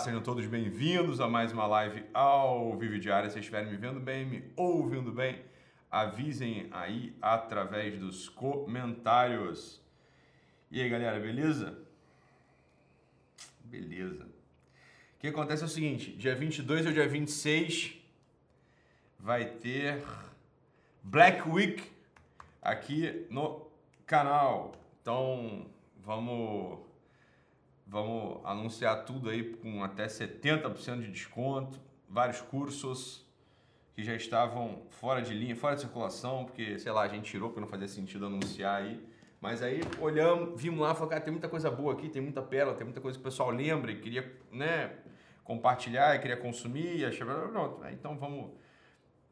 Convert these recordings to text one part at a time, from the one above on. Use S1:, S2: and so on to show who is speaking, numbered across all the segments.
S1: sejam todos bem-vindos a mais uma live ao vivo diária. Se estiverem me vendo bem, me ouvindo bem, avisem aí através dos comentários. E aí, galera, beleza? Beleza. O que acontece é o seguinte, dia 22 ou dia 26 vai ter Black Week aqui no canal. Então, vamos Vamos anunciar tudo aí com até 70% de desconto, vários cursos que já estavam fora de linha, fora de circulação, porque, sei lá, a gente tirou porque não fazia sentido anunciar aí. Mas aí olhamos, vimos lá, falamos, cara, tem muita coisa boa aqui, tem muita pérola, tem muita coisa que o pessoal lembra e queria, né, compartilhar e queria consumir, e achei, pronto, então vamos,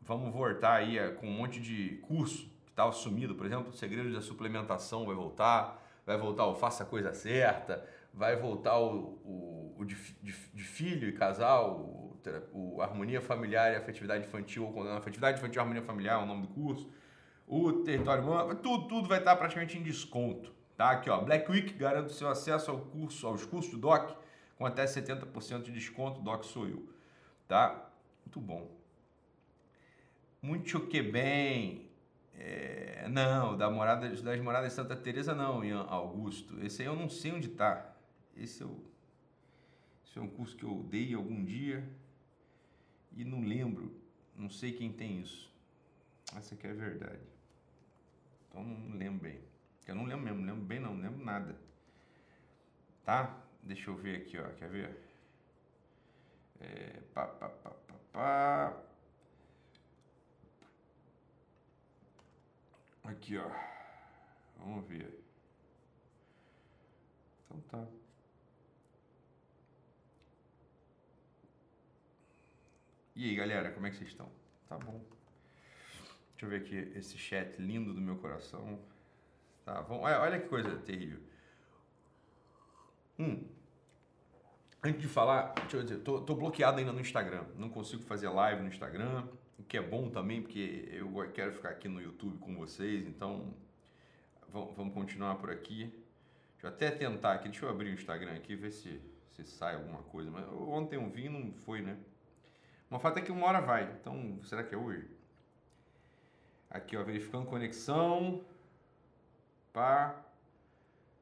S1: vamos voltar aí é, com um monte de curso que estava sumido, por exemplo, o Segredo da Suplementação vai voltar, vai voltar o Faça a Coisa Certa, vai voltar o, o, o de, de, de, filho e casal, o, o, Harmonia Familiar e Afetividade Infantil, ou quando Afetividade Infantil e Harmonia Familiar é o nome do curso, o Território Humano, tudo, tudo vai estar praticamente em desconto. Tá? Aqui, ó, Black Week garante seu acesso ao curso, aos cursos do DOC com até 70% de desconto, DOC sou eu. Tá? Muito bom. Muito que bem. É, não, da morada, das moradas de Santa Teresa não, Ian Augusto. Esse aí eu não sei onde está. Esse é, o, esse é um curso que eu dei algum dia e não lembro, não sei quem tem isso. Essa aqui é a verdade. Então não lembro bem. Eu não lembro mesmo, lembro bem não, não lembro nada. Tá? Deixa eu ver aqui, ó. Quer ver? É, pá, pá, pá, pá, pá. Aqui, ó. Vamos ver. Então tá. E aí, galera, como é que vocês estão? Tá bom? Deixa eu ver aqui esse chat lindo do meu coração. Tá bom? Olha, olha que coisa terrível. Hum. Antes de falar, deixa eu dizer, tô, tô bloqueado ainda no Instagram. Não consigo fazer live no Instagram, o que é bom também, porque eu quero ficar aqui no YouTube com vocês, então vamos, continuar por aqui. Deixa eu até tentar aqui, deixa eu abrir o Instagram aqui, ver se, se sai alguma coisa. Mas ontem eu vi não foi, né? Uma fato é que uma hora vai. Então, será que é hoje? Aqui, ó, verificando conexão. Pá.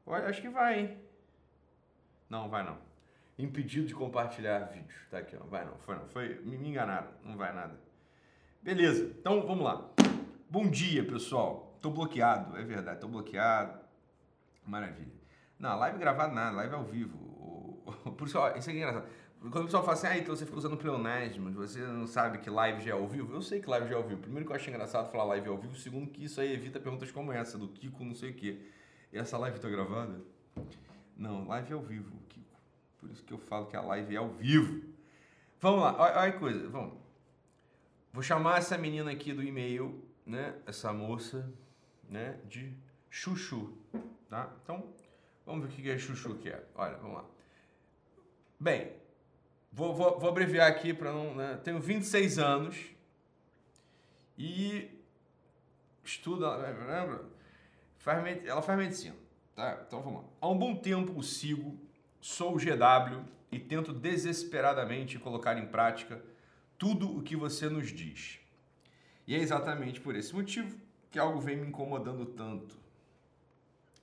S1: Olha, acho que vai, hein? Não, vai não. Impedido de compartilhar vídeo. Tá aqui, ó. Vai não, foi não. Foi, me, me enganaram. Não vai nada. Beleza, então vamos lá. Bom dia, pessoal. Tô bloqueado, é verdade, tô bloqueado. Maravilha. Não, live gravada nada, live ao vivo. Por isso, ó, isso aqui é engraçado. Quando o pessoal fala assim, ah, então você fica usando pleonasmo, você não sabe que live já é ao vivo. Eu sei que live já é ao vivo. Primeiro que eu acho engraçado falar live ao vivo, segundo que isso aí evita perguntas como essa, do Kiko não sei o quê. E essa live tá gravada? Não, live é ao vivo, Kiko. Por isso que eu falo que a live é ao vivo. Vamos lá, olha, olha a coisa, vamos. Vou chamar essa menina aqui do e-mail, né, essa moça, né, de chuchu, tá? Então, vamos ver o que é chuchu que é. Olha, vamos lá. Bem, Vou, vou, vou abreviar aqui para não. Né? Tenho 26 anos e estuda. Lembra? Faz, ela faz medicina. Tá? Então vamos lá. Há um bom tempo o sigo, sou o GW e tento desesperadamente colocar em prática tudo o que você nos diz. E é exatamente por esse motivo que algo vem me incomodando tanto.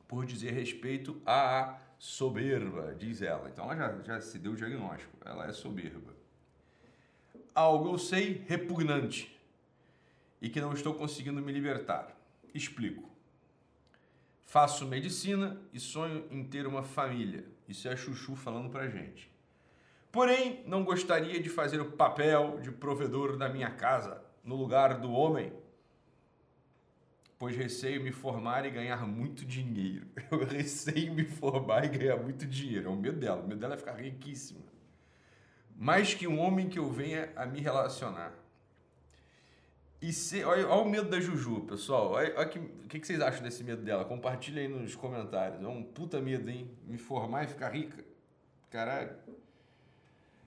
S1: Por dizer respeito a soberba, diz ela. Então ela já, já se deu o diagnóstico, ela é soberba. Algo eu sei repugnante e que não estou conseguindo me libertar. Explico. Faço medicina e sonho em ter uma família. Isso é a Chuchu falando pra gente. Porém, não gostaria de fazer o papel de provedor da minha casa no lugar do homem pois receio me formar e ganhar muito dinheiro. Eu receio me formar e ganhar muito dinheiro. É o medo dela. O medo dela é ficar riquíssima. Mais que um homem que eu venha a me relacionar. E se, olha, olha o medo da Juju, pessoal. Olha, olha que, o que, vocês acham desse medo dela? Compartilha aí nos comentários. É um puta medo, hein? Me formar e ficar rica. Caralho.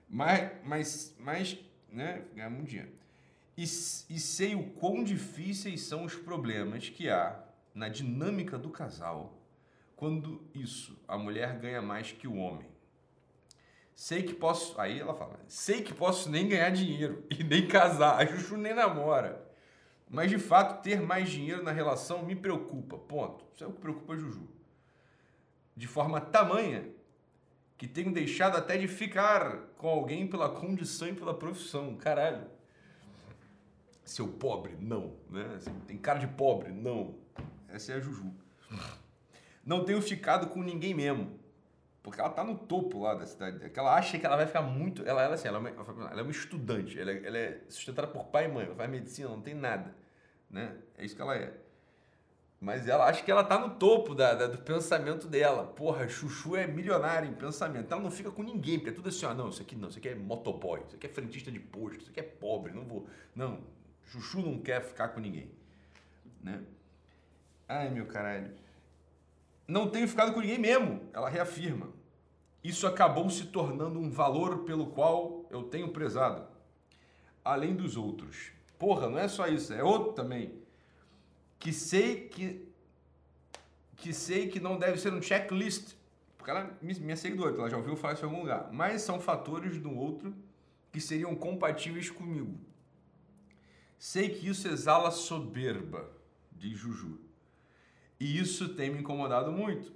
S1: Mas, mas, mas né? Ganhar muito dinheiro e, e sei o quão difíceis são os problemas que há na dinâmica do casal quando isso, a mulher ganha mais que o homem. Sei que posso. Aí ela fala: sei que posso nem ganhar dinheiro e nem casar. A Juju nem namora. Mas de fato, ter mais dinheiro na relação me preocupa. Ponto. Isso é o que preocupa a Juju. De forma tamanha que tenho deixado até de ficar com alguém pela condição e pela profissão. Caralho. Seu pobre, não. Né? Assim, tem cara de pobre, não. Essa é a Juju. Não tenho ficado com ninguém mesmo. Porque ela tá no topo lá da cidade. Que ela acha que ela vai ficar muito. Ela, ela, assim, ela, é, uma, ela é uma estudante. Ela, é, ela é sustentada por pai e mãe. Ela faz medicina, não tem nada. Né? É isso que ela é. Mas ela acha que ela tá no topo da, da, do pensamento dela. Porra, Chuchu é milionária em pensamento. Ela não fica com ninguém, porque é tudo assim, ó, não, isso aqui não, isso aqui é motoboy, isso aqui é frentista de posto, isso aqui é pobre, não vou. Não, Chuchu não quer ficar com ninguém. Né? Ai, meu caralho. Não tenho ficado com ninguém mesmo, ela reafirma. Isso acabou se tornando um valor pelo qual eu tenho prezado, além dos outros. Porra, não é só isso, é outro também. Que sei que que sei que não deve ser um checklist, porque ela minha seguidora, ela já ouviu falar isso em algum lugar, mas são fatores do outro que seriam compatíveis comigo. Sei que isso exala soberba, diz Juju. E isso tem me incomodado muito.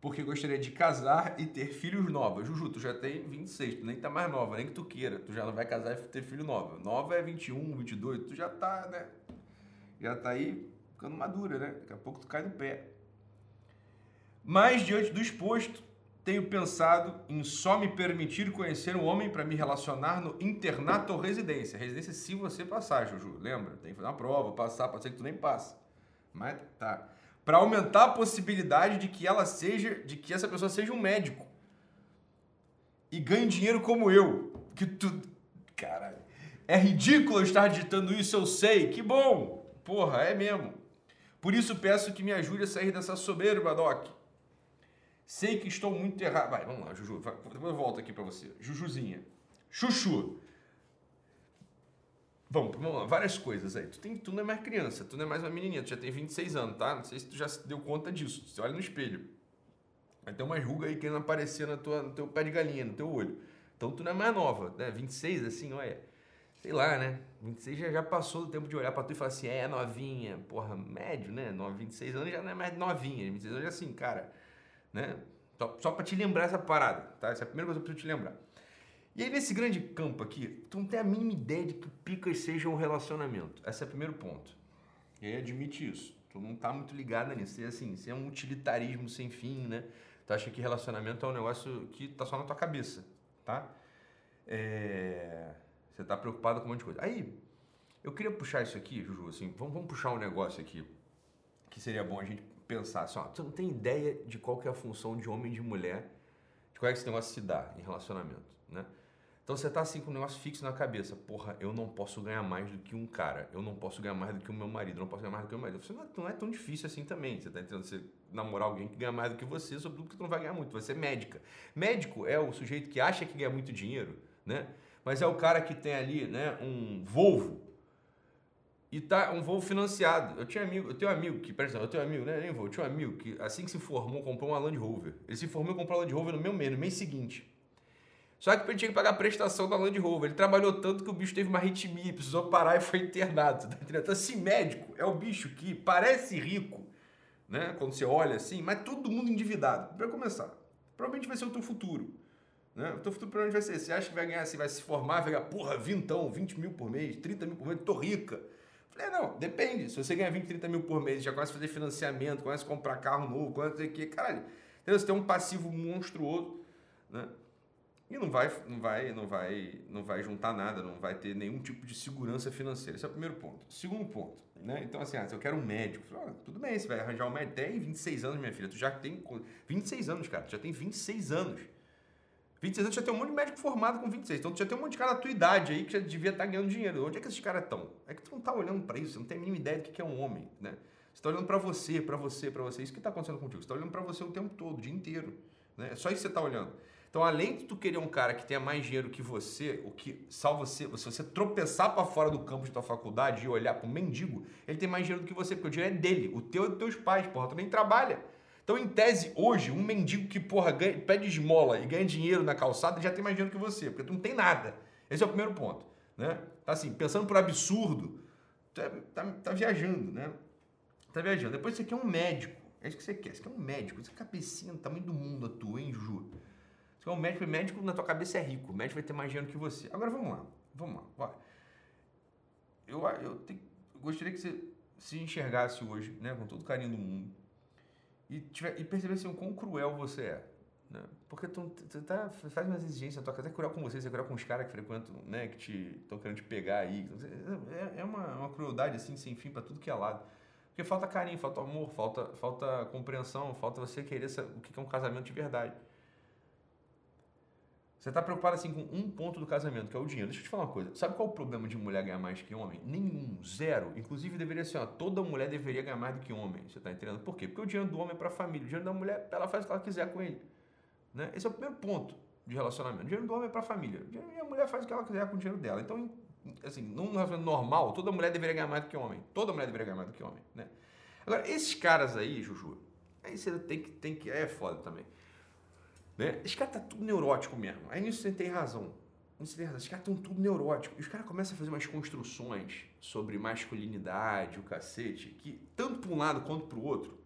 S1: Porque gostaria de casar e ter filhos novos. Juju, tu já tem 26, tu nem tá mais nova, nem que tu queira. Tu já não vai casar e ter filho novo. Nova é 21, 22, tu já tá, né? Já tá aí ficando madura, né? Daqui a pouco tu cai no pé. Mas, diante do exposto, tenho pensado em só me permitir conhecer um homem para me relacionar no internato ou residência. Residência se você passar, Juju. Lembra? Tem que fazer uma prova, passar, pode ser que tu nem passe. Mas tá para aumentar a possibilidade de que ela seja, de que essa pessoa seja um médico e ganhe dinheiro como eu. Que tu, caralho, é ridículo eu estar digitando isso, eu sei. Que bom, porra, é mesmo. Por isso peço que me ajude a sair dessa soberba, Doc. Sei que estou muito errado. Vai, vamos lá, Juju. Depois eu volto aqui para você. Jujuzinha. Chuchu. Vamos, vamos lá, várias coisas aí. Tu, tem, tu não é mais criança, tu não é mais uma menininha, tu já tem 26 anos, tá? Não sei se tu já se deu conta disso. Você olha no espelho. Vai ter uma ruga aí querendo aparecer na tua, no teu pé de galinha, no teu olho. Então tu não é mais nova, né? 26, assim, olha. Sei lá, né? 26 já, já passou do tempo de olhar pra tu e falar assim, é novinha, porra, médio, né? 26 anos já não é mais novinha. 26 anos já assim, cara, né? Só, só pra te lembrar essa parada, tá? Essa é a primeira coisa que eu preciso te lembrar. E aí, nesse grande campo aqui, tu não tem a mínima ideia de que picas seja um relacionamento. Esse é o primeiro ponto. E aí admite isso. Tu não tá muito ligada nisso. Você, assim, você é um utilitarismo sem fim, né? Tu acha que relacionamento é um negócio que tá só na tua cabeça, tá? É... Você tá preocupado com um monte de coisa. Aí, eu queria puxar isso aqui, Juju, assim, vamos, vamos puxar um negócio aqui que seria bom a gente pensar assim, ó, tu não tem ideia de qual que é a função de homem e de mulher, de qual é que esse negócio se dá em relacionamento, né? Então você tá assim com um negócio fixo na cabeça. Porra, eu não posso ganhar mais do que um cara. Eu não posso ganhar mais do que o meu marido. Eu não posso ganhar mais do que o meu marido. Você não é, não é tão difícil assim também. Você tá entendendo? Você namorar alguém que ganha mais do que você, sobretudo tu não vai ganhar muito. Vai ser médica. Médico é o sujeito que acha que ganha muito dinheiro, né? Mas é o cara que tem ali, né, um Volvo e tá um voo financiado. Eu tinha amigo, eu tenho um amigo que, presta eu tenho um amigo, né, nem vou, eu tinha um amigo que assim que se formou comprou uma Land Rover. Ele se formou e comprou uma Land Rover no meu mês, no mês seguinte. Só que ele tinha que pagar a prestação da Land Rover. Ele trabalhou tanto que o bicho teve uma arritmia, precisou parar e foi internado. Tá Então, assim, médico é o bicho que parece rico, né? Quando você olha assim, mas todo mundo endividado. Para começar, provavelmente vai ser o teu futuro. Né? O teu futuro provavelmente vai ser. Você acha que vai ganhar, você vai se formar, vai ganhar, porra, vintão, 20 mil por mês, 30 mil por mês, tô rica. Falei, não, depende. Se você ganhar 20, 30 mil por mês, já começa a fazer financiamento, começa a comprar carro novo, começa a que, caralho, entendeu? você tem um passivo monstruoso, né? E não vai, não vai, não vai, não vai juntar nada, não vai ter nenhum tipo de segurança financeira. Esse é o primeiro ponto. Segundo ponto, né? Então assim, ah, se eu quero um médico, ah, tudo bem, você vai arranjar um médico, tem 26 anos, minha filha, tu já tem 26 anos, cara, tu já tem 26 anos. 26 anos já tem um monte de médico formado com 26. Então já tem um monte de cara da tua idade aí que já devia estar tá ganhando dinheiro. Onde é que esses caras estão? É que tu não tá olhando para isso, você não tem a mínima ideia do que é um homem, né? Você tá olhando para você, para você, para você. Isso que tá acontecendo contigo. Você tá olhando para você o tempo todo, o dia inteiro, né? É só isso que você tá olhando. Então, além de tu querer um cara que tenha mais dinheiro que você, o que salva você, se você tropeçar para fora do campus da tua faculdade e olhar para um mendigo, ele tem mais dinheiro do que você, porque o dinheiro é dele, o teu é dos teus pais, porra, tu nem trabalha. Então, em tese, hoje, um mendigo que, porra, ganha, pede esmola e ganha dinheiro na calçada já tem mais dinheiro que você, porque tu não tem nada. Esse é o primeiro ponto, né? Tá assim, pensando por absurdo, tá, tá, tá viajando, né? Tá viajando. Depois você quer um médico. É isso que você quer. Você quer um médico. Você quer cabecinha do tamanho do mundo a tua, hein, Juju? Você quer um médico e médico na tua cabeça é rico. O médico vai ter mais dinheiro que você. Agora vamos lá. Vamos lá. Vai. Eu, eu, te, eu gostaria que você se enxergasse hoje, né, com todo o carinho do mundo, e, tiver, e percebesse o quão cruel você é. Né? Porque tu, tu tá, faz umas exigências na tua casa, é cruel com você, você é cruel com os caras que frequentam, né, que estão querendo te pegar aí. É, é uma, uma crueldade assim, sem fim, para tudo que é lado. Porque falta carinho, falta amor, falta, falta compreensão, falta você querer o que é um casamento de verdade. Você está preocupado assim com um ponto do casamento, que é o dinheiro. Deixa eu te falar uma coisa. Sabe qual é o problema de mulher ganhar mais que homem? Nenhum, zero. Inclusive deveria ser, ó, toda mulher deveria ganhar mais do que homem. Você está entendendo? Por quê? Porque o dinheiro do homem é para a família, o dinheiro da mulher, ela faz o que ela quiser com ele. Né? Esse é o primeiro ponto de relacionamento. O dinheiro do homem é para a família. E a mulher faz o que ela quiser com o dinheiro dela. Então, assim, num relacionamento normal, toda mulher deveria ganhar mais do que homem. Toda mulher deveria ganhar mais do que homem, né? Agora, esses caras aí, Juju, aí você tem que, tem que, é foda também. Né? Esse cara tá tudo neurótico mesmo. Aí nisso você tem razão. Você tem razão. Esses caras estão tudo neuróticos. E os caras começam a fazer umas construções sobre masculinidade, o cacete, que tanto para um lado quanto para o outro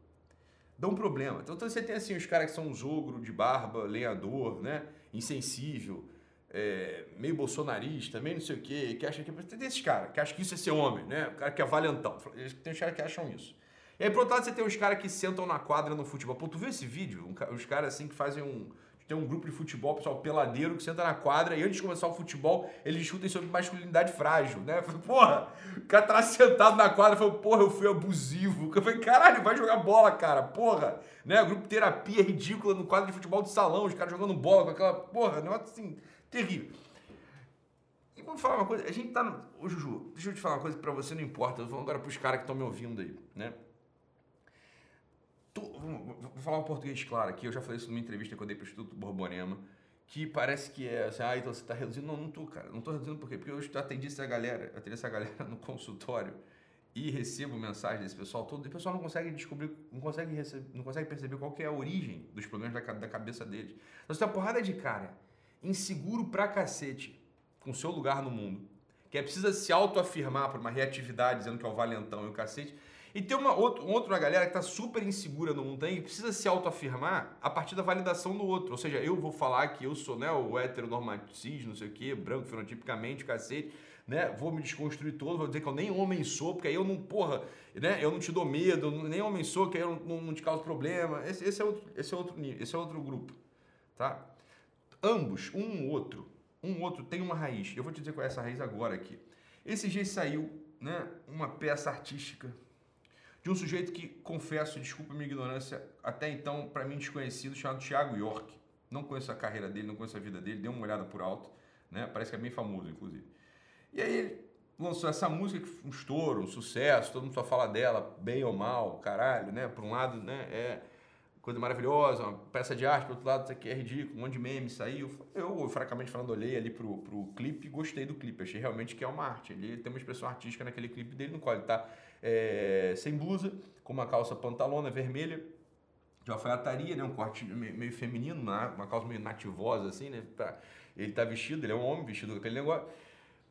S1: dão problema. Então, então, você tem assim os caras que são os ogro de barba, lenhador, né? Insensível, é, meio bolsonarista, meio não sei o quê, que acha que. Tem esses caras que acham que isso é ser homem, né? O cara que é valentão. Tem os caras que acham isso. E aí, por outro lado, você tem os caras que sentam na quadra no futebol. Pô, tu viu esse vídeo? Um, os caras assim que fazem um. Tem um grupo de futebol, pessoal peladeiro, que senta na quadra e antes de começar o futebol, eles discutem sobre masculinidade frágil, né? falei, porra, o cara tá sentado na quadra falou, porra, eu fui abusivo. Eu falei, caralho, vai jogar bola, cara, porra. Né? Grupo terapia ridícula no quadro de futebol de salão, os caras jogando bola com aquela, porra, negócio assim, terrível. E vamos falar uma coisa, a gente tá no... Ô, Juju, deixa eu te falar uma coisa que pra você não importa, eu vou agora pros caras que estão me ouvindo aí, né? Tu, vou falar um português claro aqui, eu já falei isso numa entrevista que eu dei para o Instituto Borborema, que parece que é assim, ah, então você está reduzindo. Não, não estou, cara. Não estou reduzindo por quê? Porque eu atendi essa galera, atendi essa galera no consultório e recebo mensagem desse pessoal todo, e o pessoal não consegue descobrir, não consegue, receber, não consegue perceber qual é a origem dos problemas da, da cabeça deles. Então você tem uma porrada de cara, inseguro pra cacete, com seu lugar no mundo, que é precisa se autoafirmar por uma reatividade, dizendo que é o valentão e o cacete, e tem uma outra, outra galera que está super insegura no mundo e precisa se autoafirmar a partir da validação do outro. Ou seja, eu vou falar que eu sou né, o heteronormatis, não sei o quê, branco, fenotipicamente, cacete, né? Vou me desconstruir todo, vou dizer que eu nem homem sou, porque aí eu não, porra, né? Eu não te dou medo, nem homem sou, que aí eu não, não te causo problema. Esse, esse, é outro, esse é outro esse é outro grupo, tá? Ambos, um outro, um outro tem uma raiz. Eu vou te dizer qual é essa raiz agora aqui. Esse dia saiu, né, uma peça artística de um sujeito que, confesso, desculpa minha ignorância, até então, para mim desconhecido, chamado Thiago York. Não conheço a carreira dele, não conheço a vida dele, dei uma olhada por alto, né? Parece que é bem famoso, inclusive. E aí ele lançou essa música que foi um estouro, um sucesso, todo mundo só fala dela, bem ou mal, caralho, né? Por um lado, né, é coisa maravilhosa, uma peça de arte, por outro lado, isso aqui é ridículo, um monte de meme saiu. Eu, francamente falando, olhei ali pro, pro clipe e gostei do clipe. Achei realmente que é uma arte. Ele tem uma expressão artística naquele clipe dele, no qual ele tá é, sem blusa, com uma calça pantalona vermelha, de alfaiataria, né? Um corte meio, meio feminino, uma calça meio nativosa, assim, né? Pra, ele tá vestido, ele é um homem vestido com aquele negócio.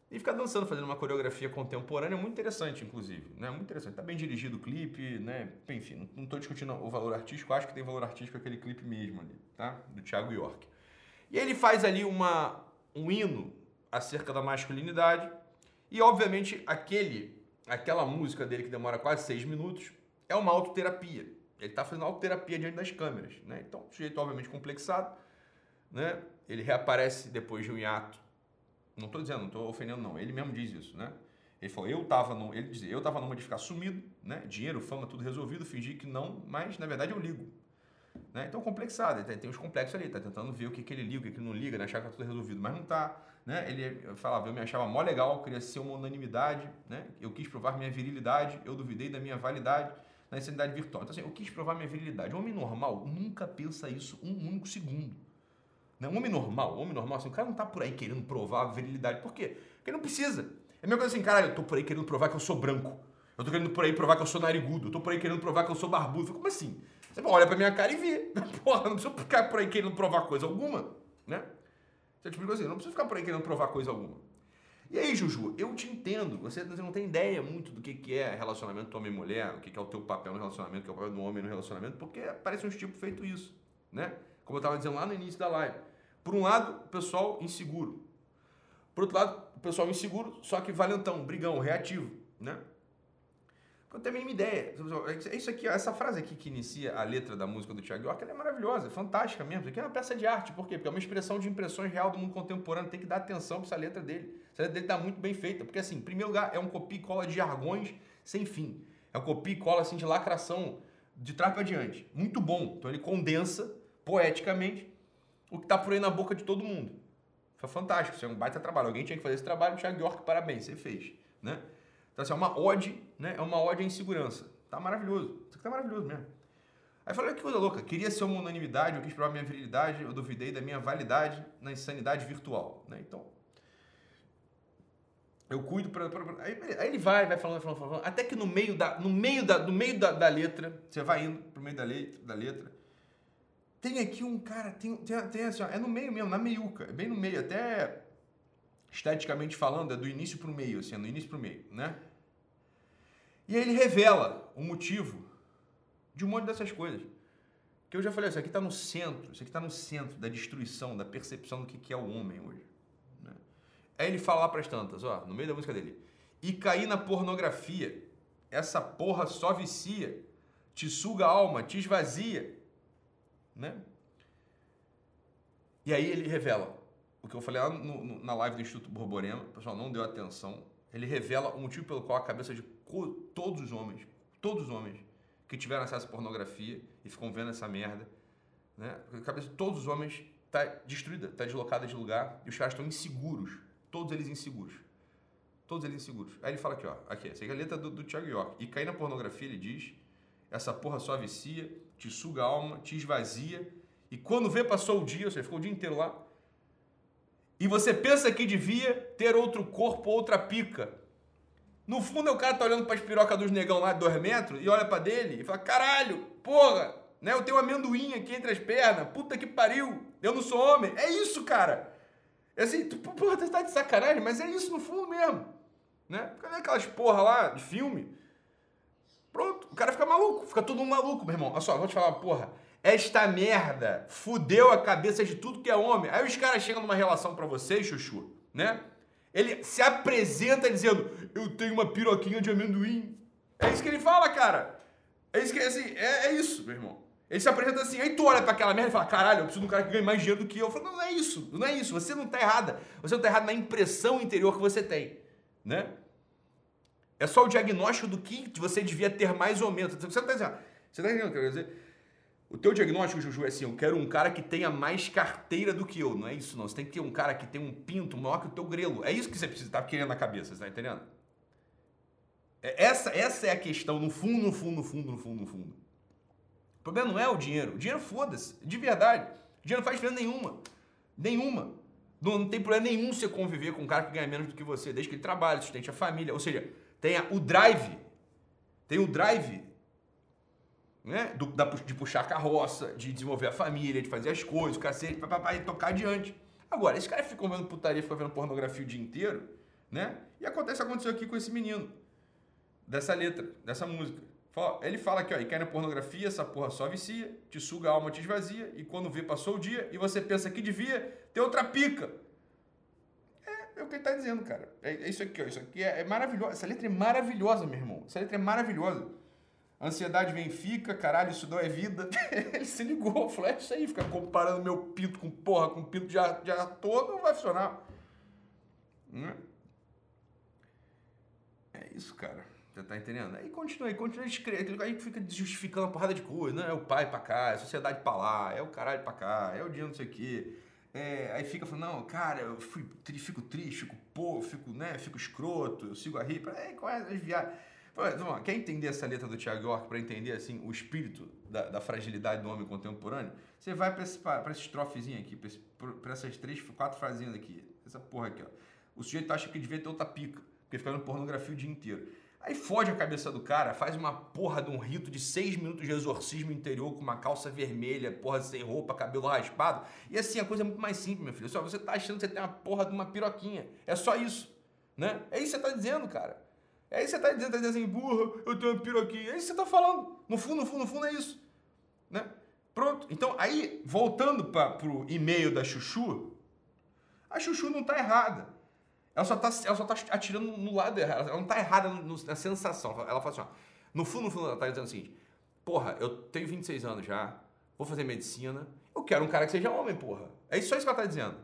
S1: E ficar dançando, fazendo uma coreografia contemporânea, muito interessante, inclusive. Né? Muito interessante. Tá bem dirigido o clipe, né? Enfim, não estou discutindo o valor artístico, acho que tem valor artístico aquele clipe mesmo ali, tá? Do Thiago York. E ele faz ali uma, um hino acerca da masculinidade. E, obviamente, aquele, aquela música dele que demora quase seis minutos é uma autoterapia. Ele está fazendo autoterapia diante das câmeras. Né? Então, sujeito, obviamente, complexado. Né? Ele reaparece depois de um hiato não estou dizendo, não estou ofendendo, não. Ele mesmo diz isso, né? Ele falou, eu estava no, ele dizia, eu estava numa de ficar sumido, né? Dinheiro, fama, tudo resolvido, fingi que não, mas na verdade eu ligo. Né? Então complexado, ele tem, uns complexos ali, tá tentando ver o que, que ele liga, o que, que ele não liga, né? achar que tá tudo resolvido, mas não tá. Né? Ele falava, eu me achava mó legal, queria ser uma unanimidade, né? Eu quis provar minha virilidade, eu duvidei da minha validade na insanidade virtual. Então assim, eu quis provar minha virilidade. Homem normal nunca pensa isso um único segundo. Né? Um homem normal, um homem normal, assim, o cara não tá por aí querendo provar a virilidade. Por quê? Porque ele não precisa. É a mesma coisa assim, caralho, eu tô por aí querendo provar que eu sou branco. Eu tô querendo por aí provar que eu sou narigudo. Eu tô por aí querendo provar que eu sou barbudo. Como assim? Você olha pra minha cara e vê. Porra, não precisa ficar por aí querendo provar coisa alguma, né? Você explicou assim, não precisa ficar por aí querendo provar coisa alguma. E aí, Juju, eu te entendo. Você, não tem ideia muito do que, é relacionamento homem e mulher, o que, que é o teu papel no relacionamento, o que é o papel do homem no relacionamento, porque parece um tipo feito isso, né? Como eu estava dizendo lá no início da live. Por um lado, o pessoal inseguro. Por outro lado, o pessoal inseguro, só que valentão, brigão, reativo, né? Eu não tenho a mínima ideia. Isso aqui, essa frase aqui que inicia a letra da música do Thiago York, ela é maravilhosa, é fantástica mesmo. Isso aqui é uma peça de arte. Por quê? Porque é uma expressão de impressões real do mundo contemporâneo. Tem que dar atenção para essa letra dele. Essa letra dele está muito bem feita. Porque, assim, em primeiro lugar, é um copia e cola de jargões sem fim. É um copia e cola assim, de lacração de trás para diante. Muito bom. Então ele condensa poeticamente o que está por aí na boca de todo mundo. Foi fantástico. Isso é um baita trabalho. Alguém tinha que fazer esse trabalho. Thiago York, parabéns, você fez. Né? Então, assim, é uma ode, né? É uma ode à insegurança. Tá maravilhoso. Isso aqui tá maravilhoso mesmo. Aí falei, que coisa louca, queria ser uma unanimidade, eu quis provar minha virilidade, eu duvidei da minha validade na insanidade virtual. Né? Então, eu cuido para. Aí, aí, ele vai, vai falando, falando, falando, até que no meio da, no meio da, no meio da, da letra, você vai indo pro meio da letra, da letra. Tem aqui um cara, tem, tem, tem assim, ó, é no meio mesmo, na meiuca, é bem no meio, até esteticamente falando, é do início para o meio, assim, é do início para o meio, né? E aí ele revela o motivo de um monte dessas coisas. Que eu já falei, isso aqui está no centro, isso aqui está no centro da destruição, da percepção do que é o homem hoje. Né? Aí ele fala lá para as tantas, ó, no meio da música dele, e cair na pornografia, essa porra só vicia, te suga a alma, te esvazia, né? E aí ele revela, o que eu falei lá no, no, na live do Instituto Borborema, o pessoal não deu atenção, ele revela o motivo pelo qual a cabeça de todos os homens, todos os homens que tiveram acesso à pornografia e ficam vendo essa merda, né? A cabeça de todos os homens está destruída, está deslocada de lugar e os caras estão inseguros, todos eles inseguros. Todos eles inseguros. Aí ele fala aqui, ó, aqui, essa aqui é a letra do, do Thiago York. E cair na pornografia, ele diz, essa porra só vicia, te suga a alma, te esvazia, e quando vê, passou o dia, ou seja, ficou o dia inteiro lá, e você pensa que devia ter outro corpo, outra pica. No fundo, o cara tá olhando para as pirocas dos negão lá de dois metros e olha para dele e fala: caralho, porra, né? Eu tenho um amendoim aqui entre as pernas, puta que pariu, eu não sou homem. É isso, cara. É assim, tu, porra, tu tá de sacanagem, mas é isso no fundo mesmo. Né? Cadê aquelas porra lá de filme? Pronto, o cara fica maluco, fica todo mundo maluco, meu irmão. Olha só, vou te falar uma porra. Esta merda fudeu a cabeça de tudo que é homem. Aí os caras chegam numa relação para vocês, Chuchu, né? Ele se apresenta dizendo: Eu tenho uma piroquinha de amendoim. É isso que ele fala, cara. É isso que assim, é, é isso, meu irmão. Ele se apresenta assim, aí tu olha para aquela merda e fala: Caralho, eu preciso de um cara que ganhe mais dinheiro do que eu. Eu falo: Não, não é isso, não é isso. Você não tá errada. Você não tá errado na impressão interior que você tem, né? É só o diagnóstico do que você devia ter mais ou menos. Você não tá dizendo, você tá entendendo o que eu quero dizer? O teu diagnóstico, Juju, é assim, eu quero um cara que tenha mais carteira do que eu. Não é isso, não. Você tem que ter um cara que tem um pinto maior que o teu grelo. É isso que você precisa estar tá querendo na cabeça, você tá entendendo? É, essa, essa é a questão, no fundo, no fundo, no fundo, no fundo, no fundo. O problema não é o dinheiro. O dinheiro, foda-se. De verdade. O dinheiro não faz diferença nenhuma. Nenhuma. Não, não, tem problema nenhum você conviver com um cara que ganha menos do que você, desde que ele trabalhe, sustente a família. Ou seja, tenha o drive. Tem o drive né? Do, da, de puxar a carroça, de desenvolver a família, de fazer as coisas, o cacete, papapá, e tocar adiante. Agora, esse cara fica vendo putaria, fica vendo pornografia o dia inteiro, né? E acontece, aconteceu aqui com esse menino, dessa letra, dessa música. Ele fala aqui, ó, e cai na pornografia, essa porra só vicia, te suga a alma, te esvazia, e quando vê, passou o dia, e você pensa que devia ter outra pica. É, é o que ele tá dizendo, cara. É, é isso aqui, ó, isso aqui é, é maravilhoso. Essa letra é maravilhosa, meu irmão. Essa letra é maravilhosa. Ansiedade vem fica, caralho, isso não é vida. Ele se ligou, falou, é isso aí, ficar comparando meu pinto com porra, com pinto de, de ator, não vai funcionar. Hum? É isso, cara. Você tá entendendo? Aí continua, aí continua escrevendo, aí fica justificando uma porrada de coisa, né? É o pai pra cá, é a sociedade pra lá, é o caralho pra cá, é o dia não sei o quê. É, aí fica falando, não, cara, eu fui, fico triste, fico pô, fico, né, fico escroto, eu sigo a ripa, é, qual é as viagens? Quer entender essa letra do Tiago York para entender assim o espírito da, da, fragilidade do homem contemporâneo? Você vai para esse, estrofezinho aqui, para essas três, quatro frasinhas aqui. Essa porra aqui, ó. O sujeito acha que devia ter outra pica, porque fica vendo pornografia o dia inteiro. Aí fode a cabeça do cara, faz uma porra de um rito de seis minutos de exorcismo interior com uma calça vermelha, porra sem roupa, cabelo raspado. E assim, a coisa é muito mais simples, meu filho. Só você tá achando que você tem uma porra de uma piroquinha. É só isso. Né? É isso que você tá dizendo, cara. É que você tá dizendo, tá dizendo assim, burra, eu tenho uma piroquinha. É isso que você tá falando. No fundo, no fundo, no fundo é isso. Né? Pronto. Então, aí, voltando para pro e-mail da Chuchu, a Chuchu não tá errada. Ela só tá, ela só tá atirando no lado errado. Ela não tá errada no, na sensação. Ela fala assim, ó. No fundo, no fundo, ela tá dizendo o seguinte: Porra, eu tenho 26 anos já, vou fazer medicina, eu quero um cara que seja homem, porra. É só isso que ela tá dizendo.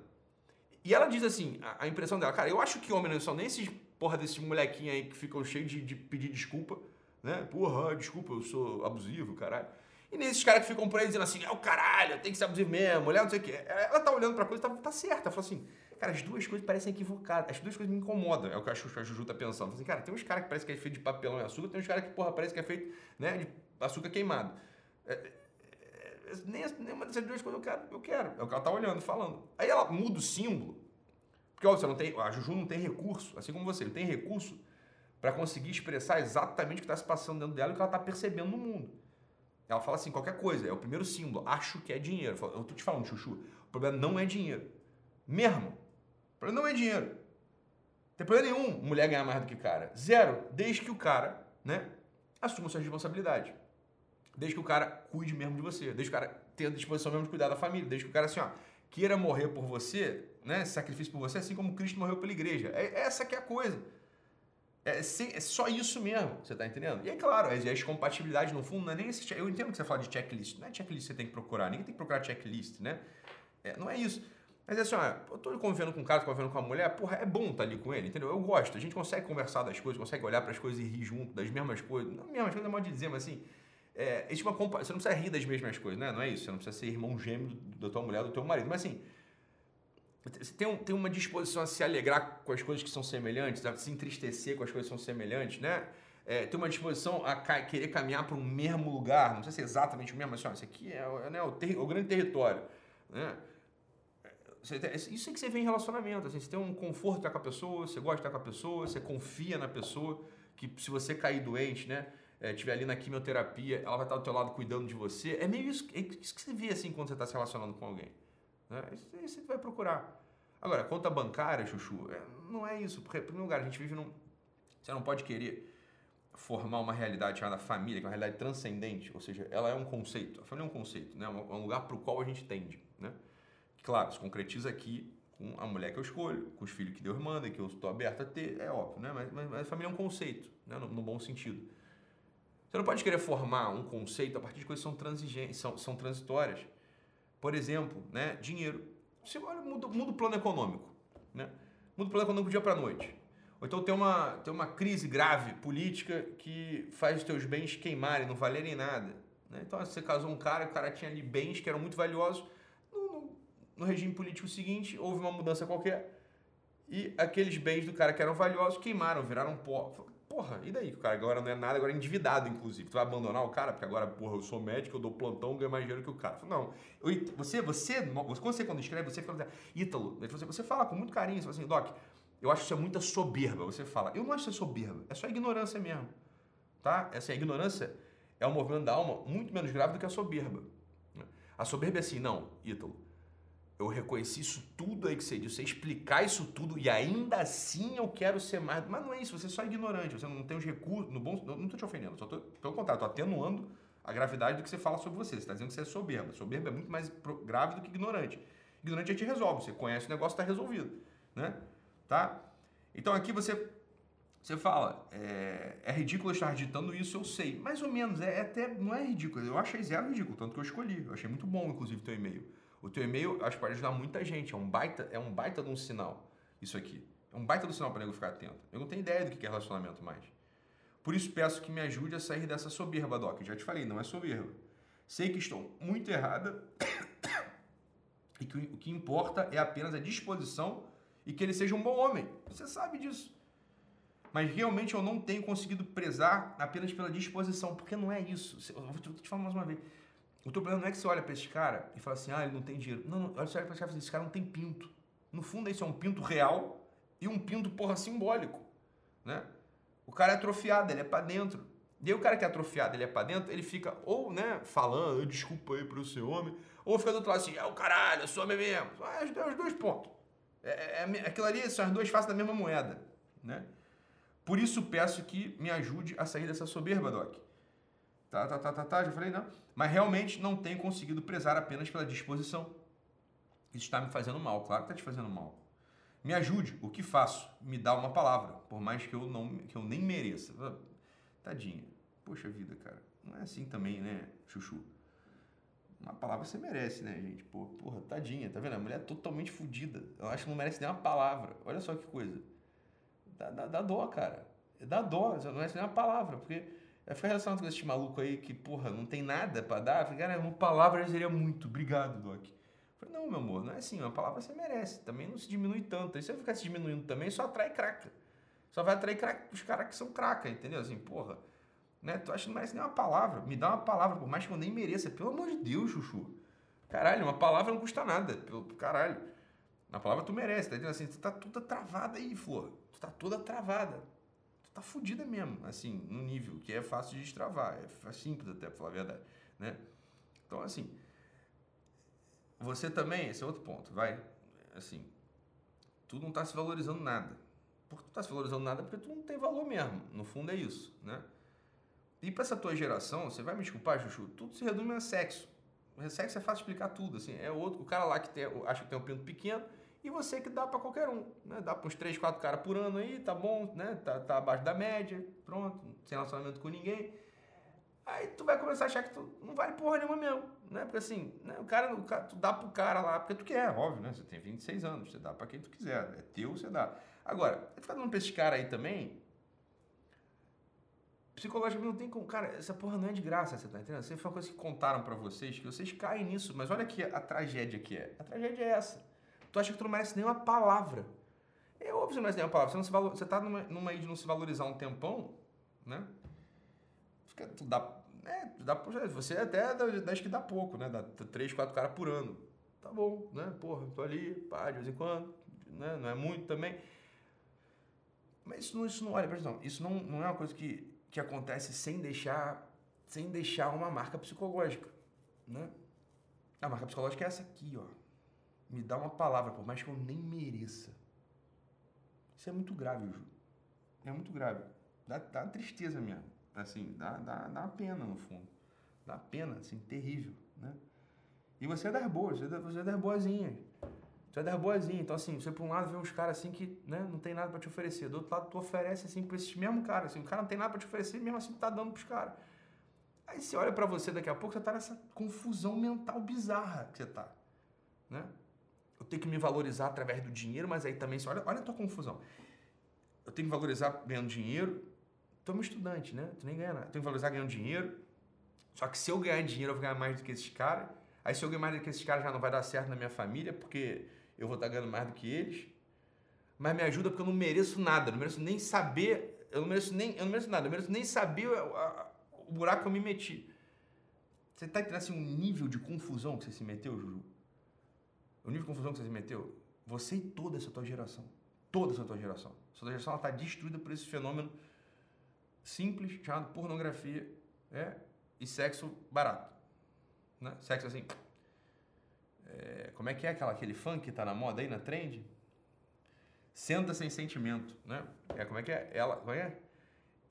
S1: E ela diz assim: a, a impressão dela, cara, eu acho que homem não são nem esses porra desses molequinhos aí que ficam cheios de, de pedir desculpa, né? Porra, desculpa, eu sou abusivo, caralho. E nesses caras que ficam por aí dizendo assim, é o caralho, tem que ser abusivo mesmo, mulher não sei o quê. Ela tá olhando pra coisa tá, tá certa. Ela fala assim, Cara, as duas coisas parecem equivocadas. As duas coisas me incomodam. É o que a Juju tá pensando. Assim, cara, tem uns caras que parece que é feito de papelão e açúcar, tem uns caras que, porra, parece que é feito né, de açúcar queimado. É, é, é nenhuma dessas duas coisas eu quero, eu quero. É o que ela tá olhando, falando. Aí ela muda o símbolo. Porque, ó, você não tem, a Juju não tem recurso, assim como você, não tem recurso para conseguir expressar exatamente o que está se passando dentro dela e o que ela está percebendo no mundo. Ela fala assim, qualquer coisa, é o primeiro símbolo, acho que é dinheiro. Eu tô te falando, Chuchu, o problema não é dinheiro. Mesmo, o problema não é dinheiro. Não tem problema nenhum mulher ganhar mais do que cara. Zero. Desde que o cara, né, assuma sua responsabilidade. Desde que o cara cuide mesmo de você. Desde que o cara tenha disposição mesmo de cuidar da família. Desde que o cara, assim, ó, queira morrer por você, né, sacrifício por você, assim como Cristo morreu pela igreja. É, essa que é a coisa. É, é só isso mesmo, você tá entendendo? E é claro, as compatibilidades no fundo não é nem esse. Eu entendo que você fala de checklist. Não é checklist que você tem que procurar. Ninguém tem que procurar checklist, né? É, não é isso. Mas é assim, ó, eu tô convivendo com um cara, tô convivendo com uma mulher, porra, é bom estar tá ali com ele, entendeu? Eu gosto, a gente consegue conversar das coisas, consegue olhar para as coisas e rir junto das mesmas coisas. Não, mesmas coisas é modo de dizer, mas assim, é, existe uma compa você não precisa rir das mesmas coisas, né? Não é isso, você não precisa ser irmão gêmeo da tua mulher, do teu marido, mas assim, tem, tem uma disposição a se alegrar com as coisas que são semelhantes, a se entristecer com as coisas que são semelhantes, né? É, tem uma disposição a querer caminhar para um mesmo lugar, não precisa ser exatamente o mesmo, mas assim, ó, isso aqui é, é né, o, o grande território, né? Isso é que você vê em relacionamento. Assim, você tem um conforto com a pessoa, você gosta de estar com a pessoa, você confia na pessoa, que se você cair doente, né? É, tiver ali na quimioterapia, ela vai estar do teu lado cuidando de você. É meio isso, é isso que você vê assim quando você está se relacionando com alguém. Né? Isso você vai procurar. Agora, conta bancária, Chuchu, é, não é isso. Porque, em primeiro lugar, a gente vive num. Você não pode querer formar uma realidade chamada família, que é uma realidade transcendente, ou seja, ela é um conceito. A família é um conceito, né? é um lugar para o qual a gente tende. Né? Claro, se concretiza aqui com a mulher que eu escolho, com os filhos que Deus manda, que eu estou aberto a ter, é óbvio, né? Mas, mas, mas família é um conceito, né? No, no, bom sentido. Você não pode querer formar um conceito a partir de coisas que são são, são transitórias. Por exemplo, né? Dinheiro. Você olha, muda, muda o plano econômico, né? Muda o plano econômico do dia para noite. Ou então tem uma, tem uma crise grave política que faz os teus bens queimarem, não valerem nada. Né? Então você casou um cara, o cara tinha ali bens que eram muito valiosos, no regime político seguinte, houve uma mudança qualquer e aqueles bens do cara que eram valiosos queimaram, viraram pó. Porra, e daí? O cara agora não é nada, agora é endividado, inclusive. Tu vai abandonar o cara, porque agora, porra, eu sou médico, eu dou plantão, ganho mais dinheiro que o cara. Não. Eu, você, você, quando você quando escreve, você fala, Ítalo, você, você fala com muito carinho, você fala assim, Doc, eu acho que isso é muita soberba. Você fala, eu não acho isso soberba, é só ignorância mesmo. Tá? Essa ignorância é um movimento da alma muito menos grave do que a soberba. A soberba é assim, não, Ítalo, eu reconheci isso tudo aí que você disse, você explicar isso tudo e ainda assim eu quero ser mais. Mas não é isso, você é só ignorante, você não tem os recursos. No bom, não estou te ofendendo, só tô, pelo contrário, estou atenuando a gravidade do que você fala sobre você. Você está dizendo que você é soberba. Soberba é muito mais grave do que ignorante. Ignorante a gente resolve, você conhece o negócio, está resolvido. Né? Tá? Então aqui você você fala, é, é, ridículo estar ditando isso, eu sei. Mais ou menos, é, é, até, não é ridículo. Eu achei zero ridículo, tanto que eu escolhi. Eu achei muito bom, inclusive, teu e-mail. O teu e-mail, acho que pode ajudar muita gente. É um baita, é um baita de um sinal, isso aqui. É um baita do sinal para nego ficar atento. Eu não tenho ideia do que é relacionamento mais. Por isso peço que me ajude a sair dessa soberba, Doc. já te falei, não é soberba. Sei que estou muito errada e que o que importa é apenas a disposição e que ele seja um bom homem. Você sabe disso. Mas realmente eu não tenho conseguido prezar apenas pela disposição, porque não é isso. Eu vou te falar mais uma vez. O teu problema não é que você olha para esse cara e fala assim, ah, ele não tem dinheiro. Não, não olha, você olha para esse cara e fala assim, esse cara não tem pinto. No fundo, isso é um pinto real e um pinto, porra, simbólico, né? O cara é atrofiado, ele é para dentro. E aí o cara que é atrofiado, ele é para dentro, ele fica ou, né, falando, desculpa aí pro seu homem, ou fica do outro lado assim, é o caralho, eu sou homem mesmo. É, é os dois pontos. É, é, é, aquilo ali são as duas faces da mesma moeda, né? Por isso peço que me ajude a sair dessa soberba, Doc. Tá, tá, tá, tá, tá, já falei não. Mas realmente não tenho conseguido prezar apenas pela disposição. Isso está me fazendo mal, claro que está te fazendo mal. Me ajude, o que faço? Me dá uma palavra, por mais que eu, não, que eu nem mereça. Tadinha. Poxa vida, cara. Não é assim também, né, Chuchu? Uma palavra você merece, né, gente? Porra, tadinha, tá vendo? A mulher é totalmente fodida. Eu acho que não merece nem uma palavra. Olha só que coisa. Dá, dá, dá dó, cara. Dá dó, não merece nem uma palavra, porque vai ficar relacionado com esse maluco aí que, porra, não tem nada para dar. Falei, cara, uma palavra seria muito. Obrigado, Doc. Falei, não, meu amor, não é assim. Uma palavra você merece. Também não se diminui tanto. E se você ficar se diminuindo também, só atrai craca. Só vai atrair craca, os caras que são craca, entendeu? Assim, porra. Né? Tu acha que não merece nem uma palavra. Me dá uma palavra, por mais que eu nem mereça. Pelo amor de Deus, Chuchu. Caralho, uma palavra não custa nada. Pelo caralho. Uma palavra tu merece, tá entendendo? Assim, tu tá toda travada aí, Flor. Tu tá toda travada. Tá fodida mesmo, assim, no nível que é fácil de destravar. É simples até, pra falar a verdade, né? Então, assim, você também, esse é outro ponto, vai, assim, tu não tá se valorizando nada. Por tu tá se valorizando nada? Porque tu não tem valor mesmo. No fundo é isso, né? E para essa tua geração, você vai me desculpar, Chuchu, tudo se resume a sexo. O sexo é fácil explicar tudo, assim, é outro, o cara lá que tem, acha que tem um pinto pequeno, e você que dá para qualquer um, né? Dá para uns 3, 4 caras por ano aí, tá bom, né? Tá, tá abaixo da média, pronto, sem relacionamento com ninguém. Aí tu vai começar a achar que tu não vale porra nenhuma mesmo, né? Porque assim, né? o, cara, o cara, tu dá pro cara lá porque tu quer, óbvio, né? Você tem 26 anos, você dá para quem tu quiser, é teu, você dá. Agora, tu ficar dando pra esses caras aí também, psicologicamente não tem como. Cara, essa porra não é de graça, você tá entendendo? Sempre foi uma coisa que contaram para vocês, que vocês caem nisso, mas olha aqui a tragédia que é. A tragédia é essa. Tu acha que tu não merece nenhuma palavra. É óbvio que não merece nenhuma palavra. Você, não se valor... você tá numa, numa aí de não se valorizar um tempão, né? Fica, tu dá. É, tu dá, você até acho que dá pouco, né? Dá três, quatro caras por ano. Tá bom, né? Porra, tô ali, pá, de vez em quando, né? Não é muito também. Mas isso não, isso não olha, presta isso não, não é uma coisa que, que acontece sem deixar, sem deixar uma marca psicológica, né? A marca psicológica é essa aqui, ó me dá uma palavra, por mais que eu nem mereça. Isso é muito grave, Ju. É muito grave. Dá, dá tristeza mesmo. Assim, dá, dá, dá pena no fundo. Dá pena, assim, terrível, né? E você é das boas, você é, é das boazinhas. Você é das boazinhas. Então, assim, você por um lado vê uns caras assim que né, não tem nada para te oferecer. Do outro lado, tu oferece assim pra esses mesmos caras. Assim, o cara não tem nada para te oferecer, mesmo assim tu tá dando pros caras. Aí você olha para você daqui a pouco, você tá nessa confusão mental bizarra que você tá. Né? Eu tenho que me valorizar através do dinheiro, mas aí também, olha, olha a tua confusão. Eu tenho que valorizar ganhando dinheiro. Tu é um estudante, né? Tu nem ganha nada. Eu tenho que valorizar ganhando dinheiro. Só que se eu ganhar dinheiro, eu vou ganhar mais do que esses caras. Aí se eu ganhar mais do que esses caras, já não vai dar certo na minha família, porque eu vou estar ganhando mais do que eles. Mas me ajuda porque eu não mereço nada. Eu não mereço nem saber. Eu não mereço nem. Eu não mereço nada. Eu mereço nem saber o, buraco que eu me meti. Você está entendendo assim, um nível de confusão que você se meteu, Juru? O nível de confusão que você se meteu, você e toda essa tua geração, toda essa tua geração, sua geração está destruída por esse fenômeno simples chamado pornografia é, e sexo barato. Né? Sexo assim. É, como é que é aquela, aquele funk que tá na moda aí, na trend? Senta sem sentimento, né? É, como é que é? Ela, como é?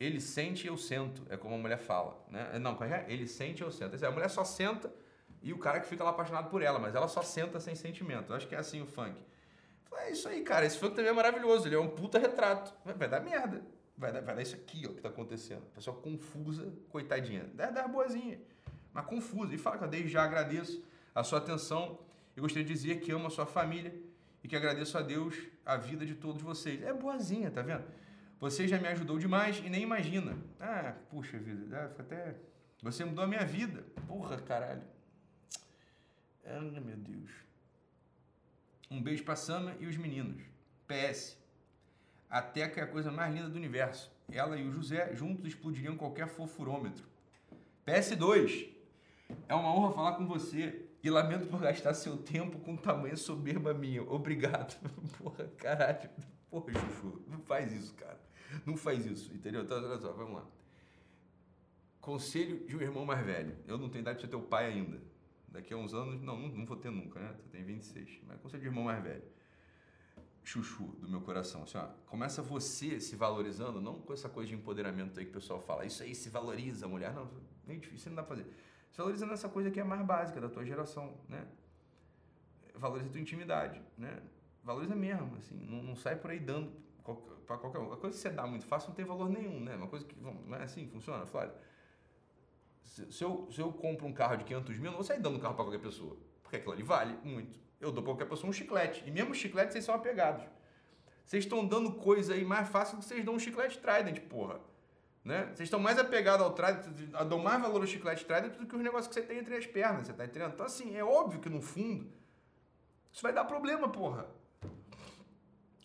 S1: Ele sente e eu sento, é como a mulher fala, né? Não, como é que é? Ele sente e eu sento. A mulher só senta e o cara que fica lá apaixonado por ela, mas ela só senta sem sentimento. Eu acho que é assim o funk. É isso aí, cara. Esse funk também é maravilhoso. Ele é um puta retrato. Vai dar merda. Vai dar, vai dar isso aqui, ó, que tá acontecendo. A pessoa confusa, coitadinha. Dá, dá boazinha, mas confusa. E fala que eu desde já agradeço a sua atenção. E gostaria de dizer que amo a sua família e que agradeço a Deus a vida de todos vocês. É boazinha, tá vendo? Você já me ajudou demais e nem imagina. Ah, puxa vida, fica até. Você mudou a minha vida. Porra, caralho. Ah, meu Deus. Um beijo pra Sama e os meninos. PS. A Teca é a coisa mais linda do universo. Ela e o José juntos explodiriam qualquer fofurômetro. PS2. É uma honra falar com você e lamento por gastar seu tempo com tamanha soberba minha. Obrigado. Porra, caralho. Porra, Chuchu, não faz isso, cara. Não faz isso, entendeu? Então, olha só, vamos lá. Conselho de um irmão mais velho. Eu não tenho idade de ser teu pai ainda. Daqui a uns anos, não, não, não vou ter nunca, né? Tu tem 26. Mas conselho de irmão mais velho. Chuchu do meu coração. Assim, ó, começa você se valorizando, não com essa coisa de empoderamento aí que o pessoal fala. Isso aí se valoriza, mulher. Não, meio difícil, não dá pra fazer. Se valoriza nessa coisa que é mais básica da tua geração, né? Valoriza a tua intimidade, né? Valoriza mesmo, assim. Não, não sai por aí dando para qualquer um. A coisa que você dá muito fácil não tem valor nenhum, né? Uma coisa que não é assim, funciona, Flávio. Se, eu, se eu compro um carro de 500 mil, não vou sair dando carro para qualquer pessoa, porque aquilo ali vale muito. Eu dou para qualquer pessoa um chiclete, e mesmo chiclete vocês são apegados. Vocês estão dando coisa aí mais fácil do que vocês dão um chiclete Trident, porra. Né? Vocês estão mais apegados ao Trident, dão mais valor ao chiclete Trident do que os negócios que você tem entre as pernas, você tá entendendo? Então, assim, é óbvio que no fundo, isso vai dar problema, porra.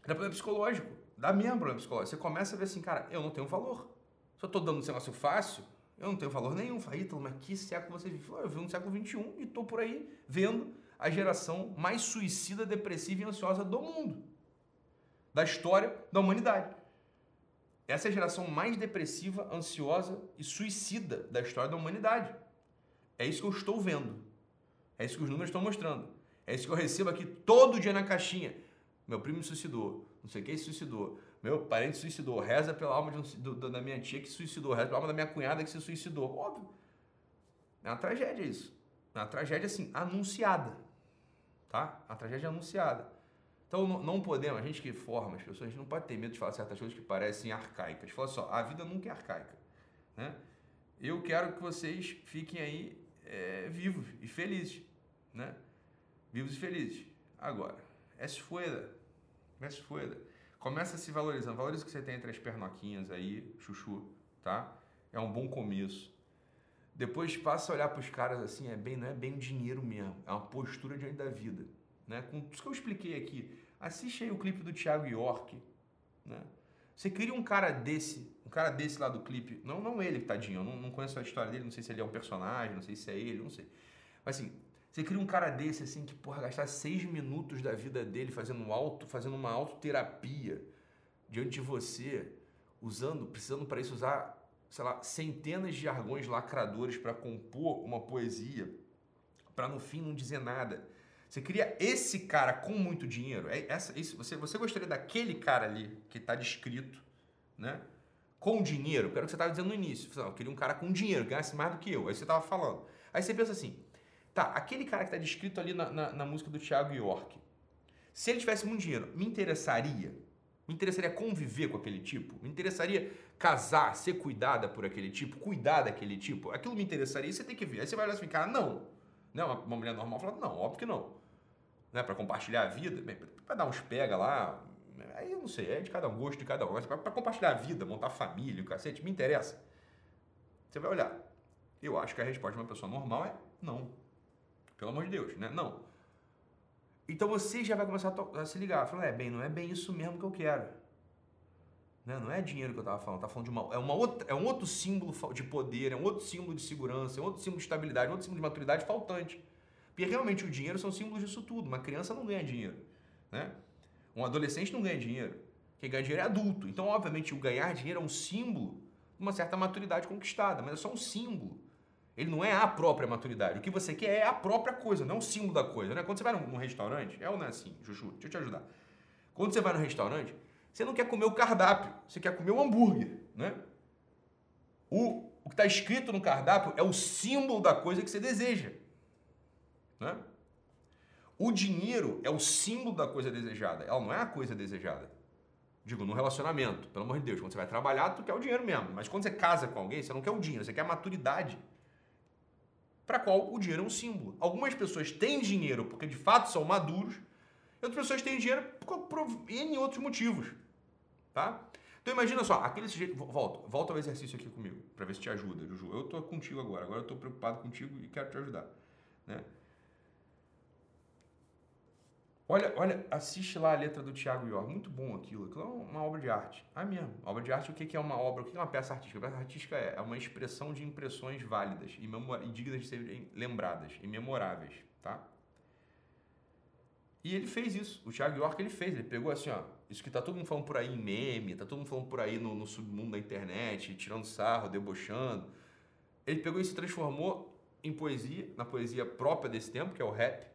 S1: Dá problema psicológico. Dá mesmo problema psicológico. Você começa a ver assim, cara, eu não tenho valor. Se eu tô dando esse negócio fácil, eu não tenho valor nenhum. Ítalo, mas que século você vive? Eu vivo no século XXI e tô por aí vendo a geração mais suicida, depressiva e ansiosa do mundo. Da história da humanidade. Essa é a geração mais depressiva, ansiosa e suicida da história da humanidade. É isso que eu estou vendo. É isso que os números estão mostrando. É isso que eu recebo aqui todo dia na caixinha. Meu primo se suicidou, não sei quem se suicidou, meu parente suicidou, reza pela alma um, do, da minha tia que suicidou, reza pela alma da minha cunhada que se suicidou. Óbvio. É uma tragédia isso. É uma tragédia assim, anunciada. Tá? A tragédia anunciada. Então não podemos, a gente que forma as pessoas, a gente não pode ter medo de falar certas coisas que parecem arcaicas. Fala só, a vida nunca é arcaica. Né? Eu quero que vocês fiquem aí é, vivos e felizes. Né? Vivos e felizes. Agora, fueda Começa fueda. Começa se valorizando. Valoriza o que você tem entre as pernoquinhas aí, chuchu, tá? É um bom começo. Depois passa a olhar para os caras assim, é bem, não é bem dinheiro mesmo, é uma postura diante da vida, né? Com tudo que eu expliquei aqui, assiste aí o clipe do Thiago York, né? Você cria um cara desse, um cara desse lá do clipe, não, não ele, tadinho, eu não, não conheço a história dele, não sei se ele é um personagem, não sei se é ele, não sei. Mas assim, você cria um cara desse, assim, que, porra, gastar seis minutos da vida dele fazendo, auto, fazendo uma autoterapia diante de você, usando, precisando para isso usar, sei lá, centenas de jargões lacradores para compor uma poesia, para no fim não dizer nada. Você cria esse cara com muito dinheiro. É essa, isso, você, você gostaria daquele cara ali que está descrito, né? Com dinheiro, que era o que você estava dizendo no início. Eu queria um cara com dinheiro, ganhasse mais do que eu. Aí você estava falando. Aí você pensa assim, Tá, aquele cara que está descrito ali na, na, na, música do Thiago York, se ele tivesse muito dinheiro, me interessaria? Me interessaria conviver com aquele tipo? Me interessaria casar, ser cuidada por aquele tipo, cuidar daquele tipo? Aquilo me interessaria, você tem que ver. Aí você vai olhar assim, cara, não. Não, uma, uma mulher normal fala, não, óbvio que não. Né, para compartilhar a vida, para dar uns pega lá, aí eu não sei, é de cada um, gosto de cada um. Para compartilhar a vida, montar família, o cacete, me interessa. Você vai olhar. Eu acho que a resposta de uma pessoa normal é não. Pelo amor de Deus, né? Não. Então você já vai começar a, a se ligar, falando, é bem, não é bem isso mesmo que eu quero. Né? Não é dinheiro que eu estava falando, tá falando de uma, é, uma outra, é um outro símbolo de poder, é um outro símbolo de segurança, é um outro símbolo de estabilidade, é um outro símbolo de maturidade faltante. Porque realmente o dinheiro são símbolos disso tudo. Uma criança não ganha dinheiro, né? Um adolescente não ganha dinheiro. Quem ganha dinheiro é adulto. Então, obviamente, o ganhar dinheiro é um símbolo de uma certa maturidade conquistada, mas é só um símbolo. Ele não é a própria maturidade. O que você quer é a própria coisa, não o símbolo da coisa. Né? Quando você vai num, restaurante, é ou não é assim, Chuchu? Deixa eu te ajudar. Quando você vai no restaurante, você não quer comer o cardápio, você quer comer o hambúrguer. Né? O, o que está escrito no cardápio é o símbolo da coisa que você deseja. Né? O dinheiro é o símbolo da coisa desejada, ela não é a coisa desejada. Digo, no relacionamento, pelo amor de Deus, quando você vai trabalhar, tu quer o dinheiro mesmo. Mas quando você casa com alguém, você não quer o dinheiro, você quer a maturidade para qual o dinheiro é um símbolo. Algumas pessoas têm dinheiro porque de fato são maduros, e outras pessoas têm dinheiro por, N outros motivos. Tá? Então imagina só, aquele sujeito. Volta, volta ao exercício aqui comigo, para ver se te ajuda, Juju. Eu tô contigo agora, agora eu tô preocupado contigo e quero te ajudar. Né? Olha, olha, assiste lá a letra do Tiago York, muito bom aquilo. Aquilo é uma obra de arte. Ah, mesmo. Obra de arte, o que é uma obra? O que é uma peça artística? A peça artística é, é uma expressão de impressões válidas e, e dignas de serem lembradas e memoráveis, tá? E ele fez isso. O Tiago York ele fez. Ele pegou assim, ó. Isso que tá todo mundo falando por aí em meme, tá todo mundo falando por aí no, no submundo da internet, tirando sarro, debochando. Ele pegou e se transformou em poesia, na poesia própria desse tempo, que é o rap,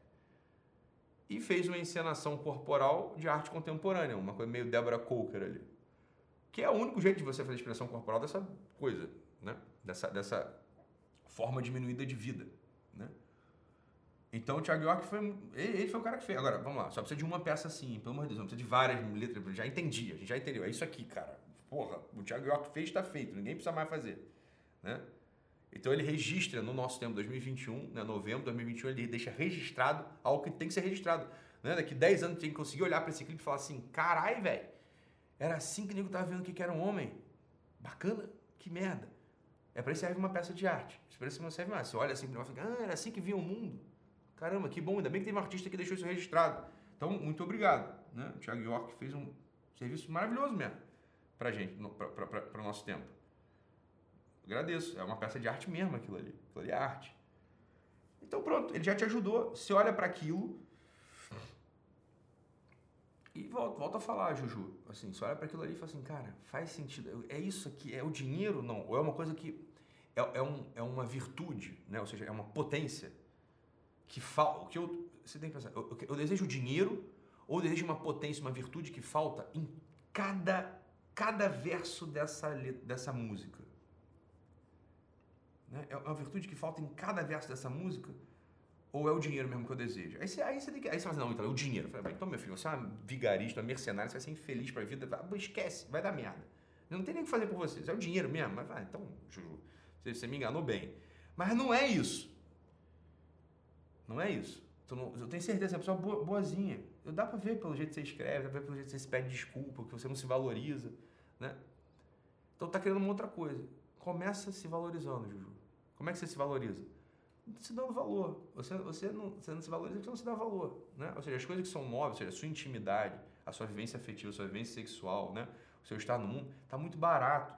S1: e fez uma encenação corporal de arte contemporânea, uma coisa meio Deborah Coker ali. Que é o único jeito de você fazer expressão corporal dessa coisa, né? Dessa, dessa forma diminuída de vida, né? Então o Thiago York foi. Ele foi o cara que fez. Agora, vamos lá, só precisa de uma peça assim, pelo amor de Deus, não precisa de várias letras. Já entendi, a gente já entendeu. É isso aqui, cara. Porra, o Thiago York fez, está feito, ninguém precisa mais fazer. Né? Então ele registra no nosso tempo 2021, né, novembro de 2021, ele deixa registrado algo que tem que ser registrado. Né? Daqui 10 anos tem que conseguir olhar para esse clipe e falar assim: carai, velho, era assim que o nego tava vendo que era um homem. Bacana, que merda. É para isso serve uma peça de arte. Isso para isso não serve mais. Você olha assim, e fala, ah, era assim que via o mundo. Caramba, que bom, ainda bem que teve um artista que deixou isso registrado. Então, muito obrigado. Né? O Thiago York fez um serviço maravilhoso mesmo pra gente, para o nosso tempo. Agradeço, é uma peça de arte mesmo aquilo ali. Aquilo ali é arte. Então pronto, ele já te ajudou. Você olha para aquilo e volta, volta a falar, Juju. Assim, você olha para aquilo ali e fala assim, cara, faz sentido. É isso aqui, é o dinheiro? Não. Ou é uma coisa que é, é, um, é uma virtude, né? ou seja, é uma potência que falta. que eu, você tem que pensar, eu, eu, desejo dinheiro ou eu desejo uma potência, uma virtude que falta em cada, cada verso dessa, dessa música. Né? É uma virtude que falta em cada verso dessa música ou é o dinheiro mesmo que eu desejo? Aí você, aí você, tem que, aí você fala assim, não, então é o dinheiro. Eu falei, então meu filho, você é uma vigarista, uma mercenária, você vai ser infeliz pra vida, vai, esquece, vai dar merda. Eu não tem nem o que fazer por vocês, é o dinheiro mesmo. Mas vai, então, Juju, você, você me enganou bem. Mas não é isso. Não é isso. Eu tenho certeza, é uma pessoa boa, boazinha. Eu, dá pra ver pelo jeito que você escreve, dá pra ver pelo jeito que você se pede desculpa, que você não se valoriza, né? Então tá querendo uma outra coisa. Começa se valorizando, Juju. Como é que você se valoriza? Se dando valor. Você, você, não, você não se valoriza porque não se dá valor, né? Ou seja, as coisas que são novas, ou seja, a sua intimidade, a sua vivência afetiva, a sua vivência sexual, né? O seu estar no mundo, tá muito barato.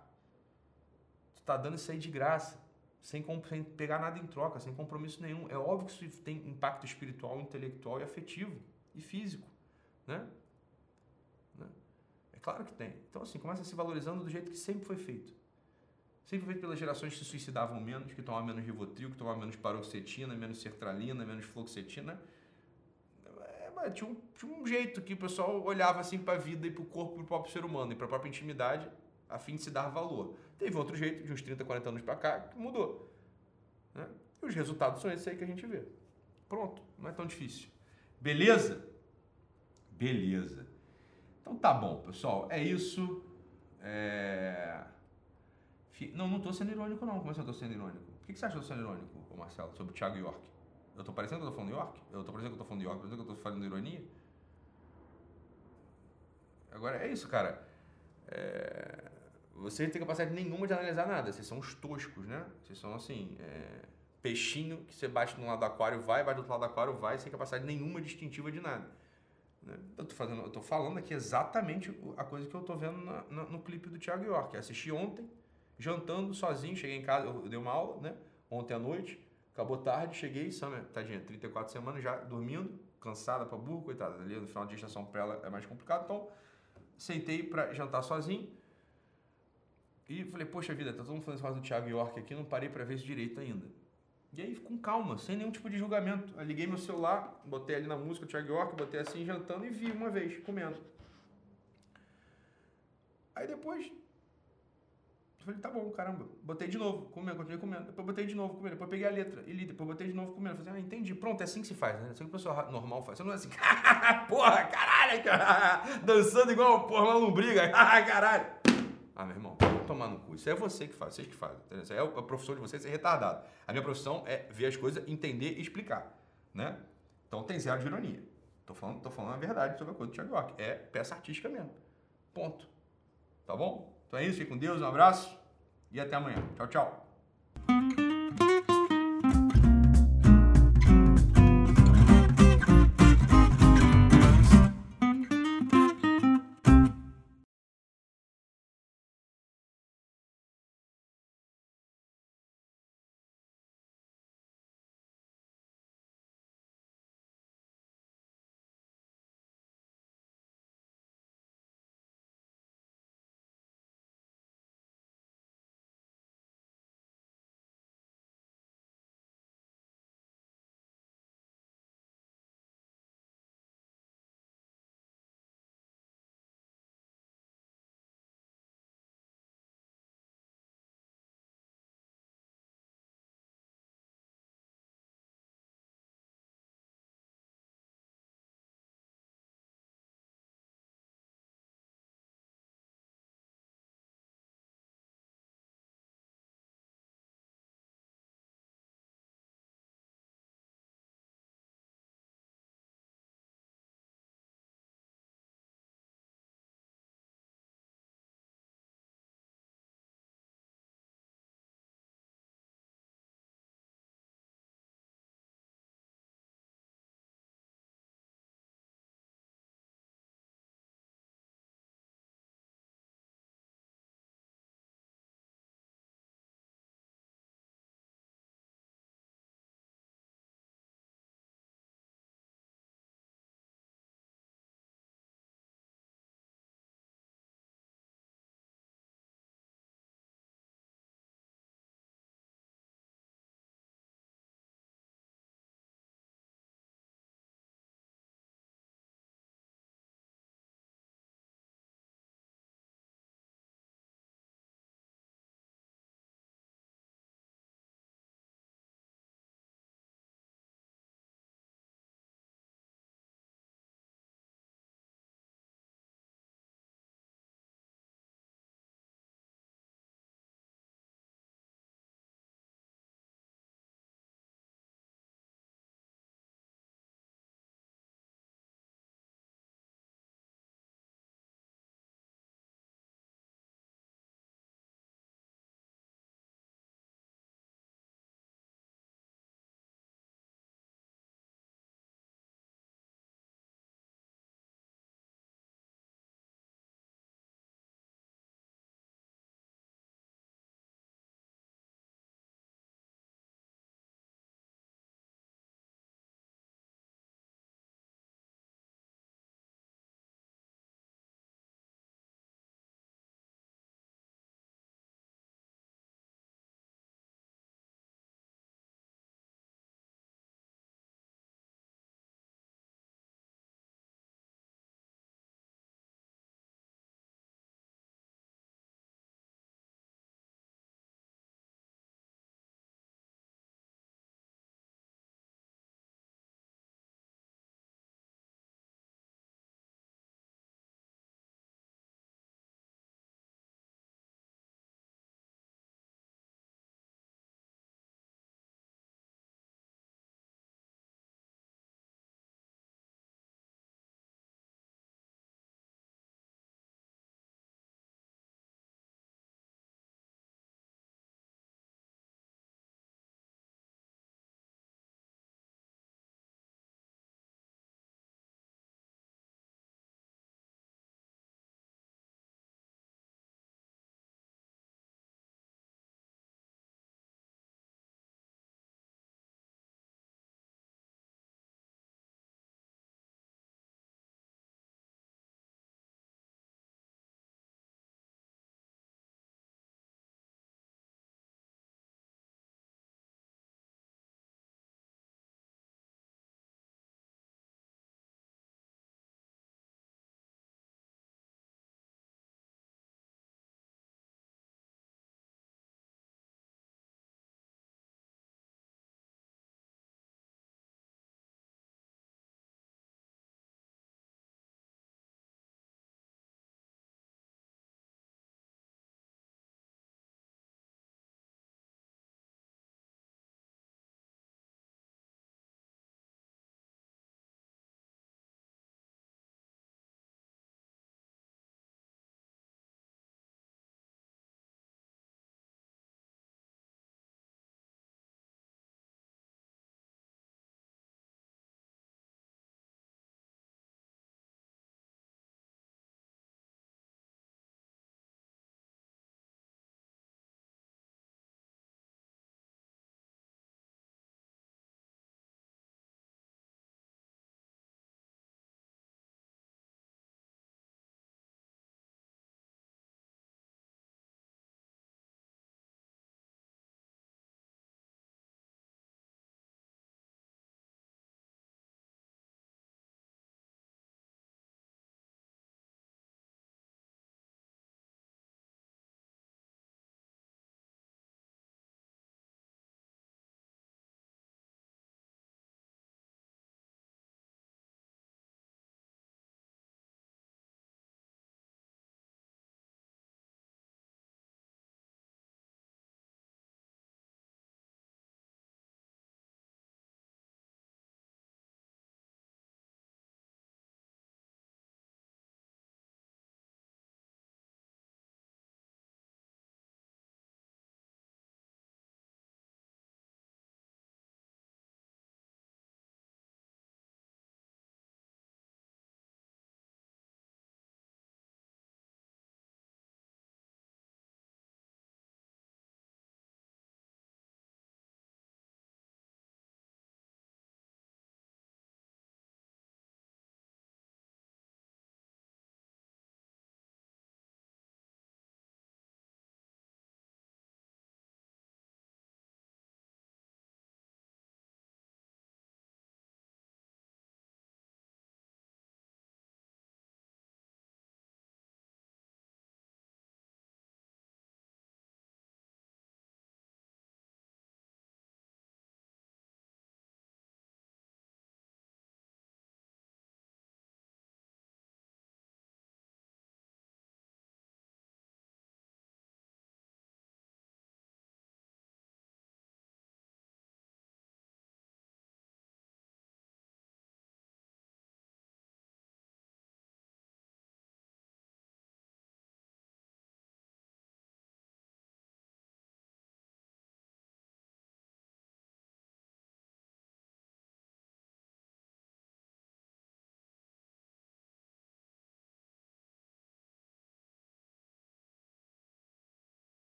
S1: Você tá dando isso aí de graça sem, sem pegar nada em troca, sem compromisso nenhum. É óbvio que isso tem impacto espiritual, intelectual e afetivo e físico, né? né? É claro que tem. Então, assim, começa se valorizando do jeito que sempre foi feito. Sempre feito pelas gerações que se suicidavam menos, que tomavam menos Rivotril, que tomavam menos paroxetina, menos sertralina, menos fluoxetina. É, tinha, um, tinha um jeito que o pessoal olhava assim para a vida e para o corpo do próprio ser humano e para a própria intimidade a fim de se dar valor. Teve outro jeito, de uns 30, 40 anos para cá, que mudou. Né? E os resultados são esses aí que a gente vê. Pronto, não é tão difícil. Beleza? Beleza. Então tá bom, pessoal. É isso. É... Não, não tô sendo irônico, não. Como assim eu tô sendo irônico? Por que, você acha que eu tô sendo irônico, Marcelo, sobre o Thiago York? Eu tô parecendo que eu tô falando York? Eu tô parecendo que eu tô falando York? Parecendo que eu tô falando ironia? Agora, é isso, cara. É... Você não tem capacidade nenhuma de analisar nada. Vocês são os toscos, né? Vocês são assim, é... peixinho que você bate no lado do aquário, vai, bate do outro lado do aquário, vai, sem capacidade nenhuma distintiva de nada. Né? Eu tô, fazendo, eu tô falando aqui exatamente a coisa que eu tô vendo na, na, no clipe do Thiago York. Eu assisti ontem, jantando sozinho, cheguei em casa, eu dei uma aula, né? Ontem à noite, acabou tarde, cheguei, Samia, tadinha, 34 semanas já dormindo, cansada pra burro, coitada. Ali no final de gestação pra ela é mais complicado, então sentei para jantar sozinho e falei, poxa vida, tá todo mundo falando do Thiago York aqui, não parei para ver isso direito ainda. E aí, com calma, sem nenhum tipo de julgamento. Eu liguei meu celular, botei ali na música o Thiago York, botei assim, jantando e vi uma vez, comendo. Aí depois, falei, tá bom, caramba. Botei de novo, comendo, continuei comendo. Depois botei de novo, comendo. Depois peguei a letra e li. Depois botei de novo, comendo. Falei, ah, entendi. Pronto, é assim que se faz, né? É assim que o pessoal normal faz. Você não é assim, porra, caralho, dançando igual porra, uma lombriga, caralho. Ah, meu irmão, tomar no cu. Isso é você que faz, vocês que fazem. Isso é a profissão de vocês ser retardado. A minha profissão é ver as coisas, entender e explicar, né? Então tem zero de ironia. Tô falando, tô falando a verdade sobre a coisa do Thiago York. É peça artística mesmo. Ponto. Tá bom? Então é isso, fique com Deus, um abraço e até amanhã. Tchau, tchau.